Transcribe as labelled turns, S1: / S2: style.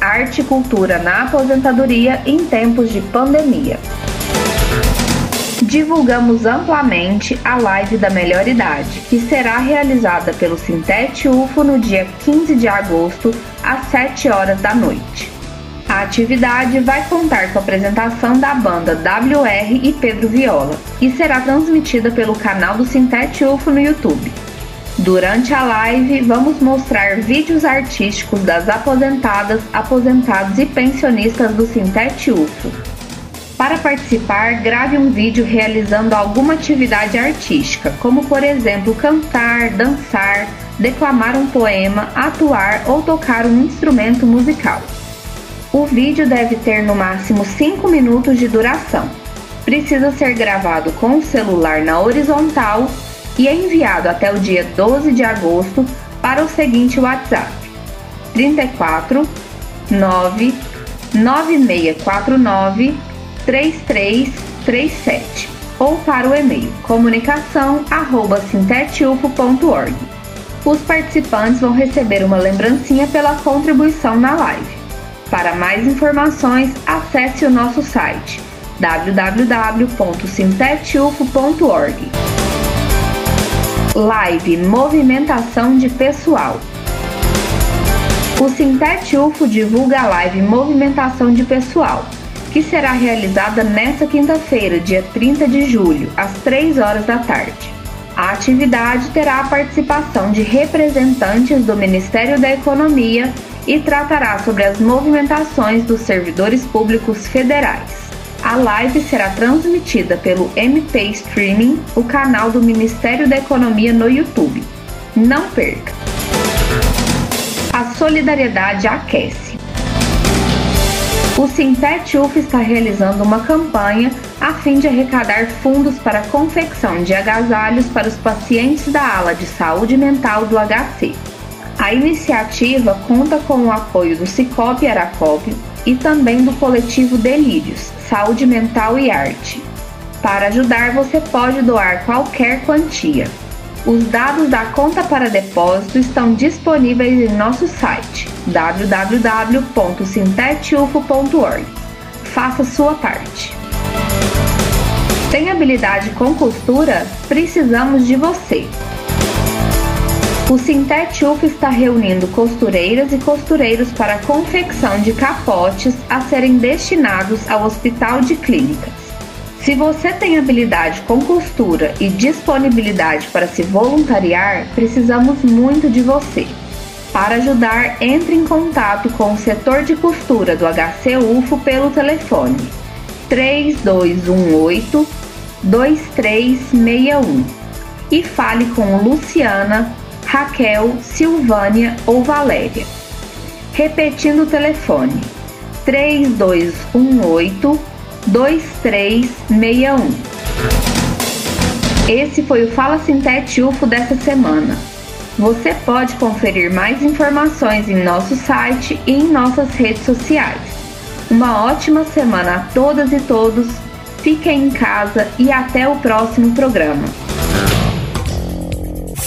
S1: arte e cultura na aposentadoria em tempos de pandemia. Divulgamos amplamente a live da melhor idade, que será realizada pelo Sintete UFO no dia 15 de agosto, às 7 horas da noite. A atividade vai contar com a apresentação da banda WR e Pedro Viola e será transmitida pelo canal do Sintete UFO no YouTube. Durante a live, vamos mostrar vídeos artísticos das aposentadas, aposentados e pensionistas do Sintete UFO. Para participar, grave um vídeo realizando alguma atividade artística, como por exemplo cantar, dançar, declamar um poema, atuar ou tocar um instrumento musical. O vídeo deve ter no máximo 5 minutos de duração. Precisa ser gravado com o celular na horizontal e é enviado até o dia 12 de agosto para o seguinte WhatsApp: 34 9 9649 3337 ou para o e-mail comunicação@sintetufo.org. Os participantes vão receber uma lembrancinha pela contribuição na live. Para mais informações, acesse o nosso site www.sintetufo.org. Live Movimentação de Pessoal. O Sintete UFO divulga a live Movimentação de Pessoal, que será realizada nesta quinta-feira, dia 30 de julho, às 3 horas da tarde. A atividade terá a participação de representantes do Ministério da Economia e tratará sobre as movimentações dos servidores públicos federais. A live será transmitida pelo MP Streaming, o canal do Ministério da Economia no YouTube. Não perca! A solidariedade aquece. O Sintete UF está realizando uma campanha a fim de arrecadar fundos para a confecção de agasalhos para os pacientes da ala de saúde mental do HC. A iniciativa conta com o apoio do Cicobi Aracópio e também do coletivo Delírios, Saúde Mental e Arte. Para ajudar, você pode doar qualquer quantia. Os dados da conta para depósito estão disponíveis em nosso site www.sintetufo.org. Faça sua parte. Tem habilidade com costura? Precisamos de você! O Sintet UF está reunindo costureiras e costureiros para a confecção de capotes a serem destinados ao Hospital de Clínicas. Se você tem habilidade com costura e disponibilidade para se voluntariar, precisamos muito de você. Para ajudar, entre em contato com o setor de costura do HC UFO pelo telefone 3218 2361 e fale com Luciana Raquel, Silvânia ou Valéria. Repetindo o telefone: 3218 2361. Esse foi o Fala Sintete UFO dessa semana. Você pode conferir mais informações em nosso site e em nossas redes sociais. Uma ótima semana a todas e todos. Fiquem em casa e até o próximo programa.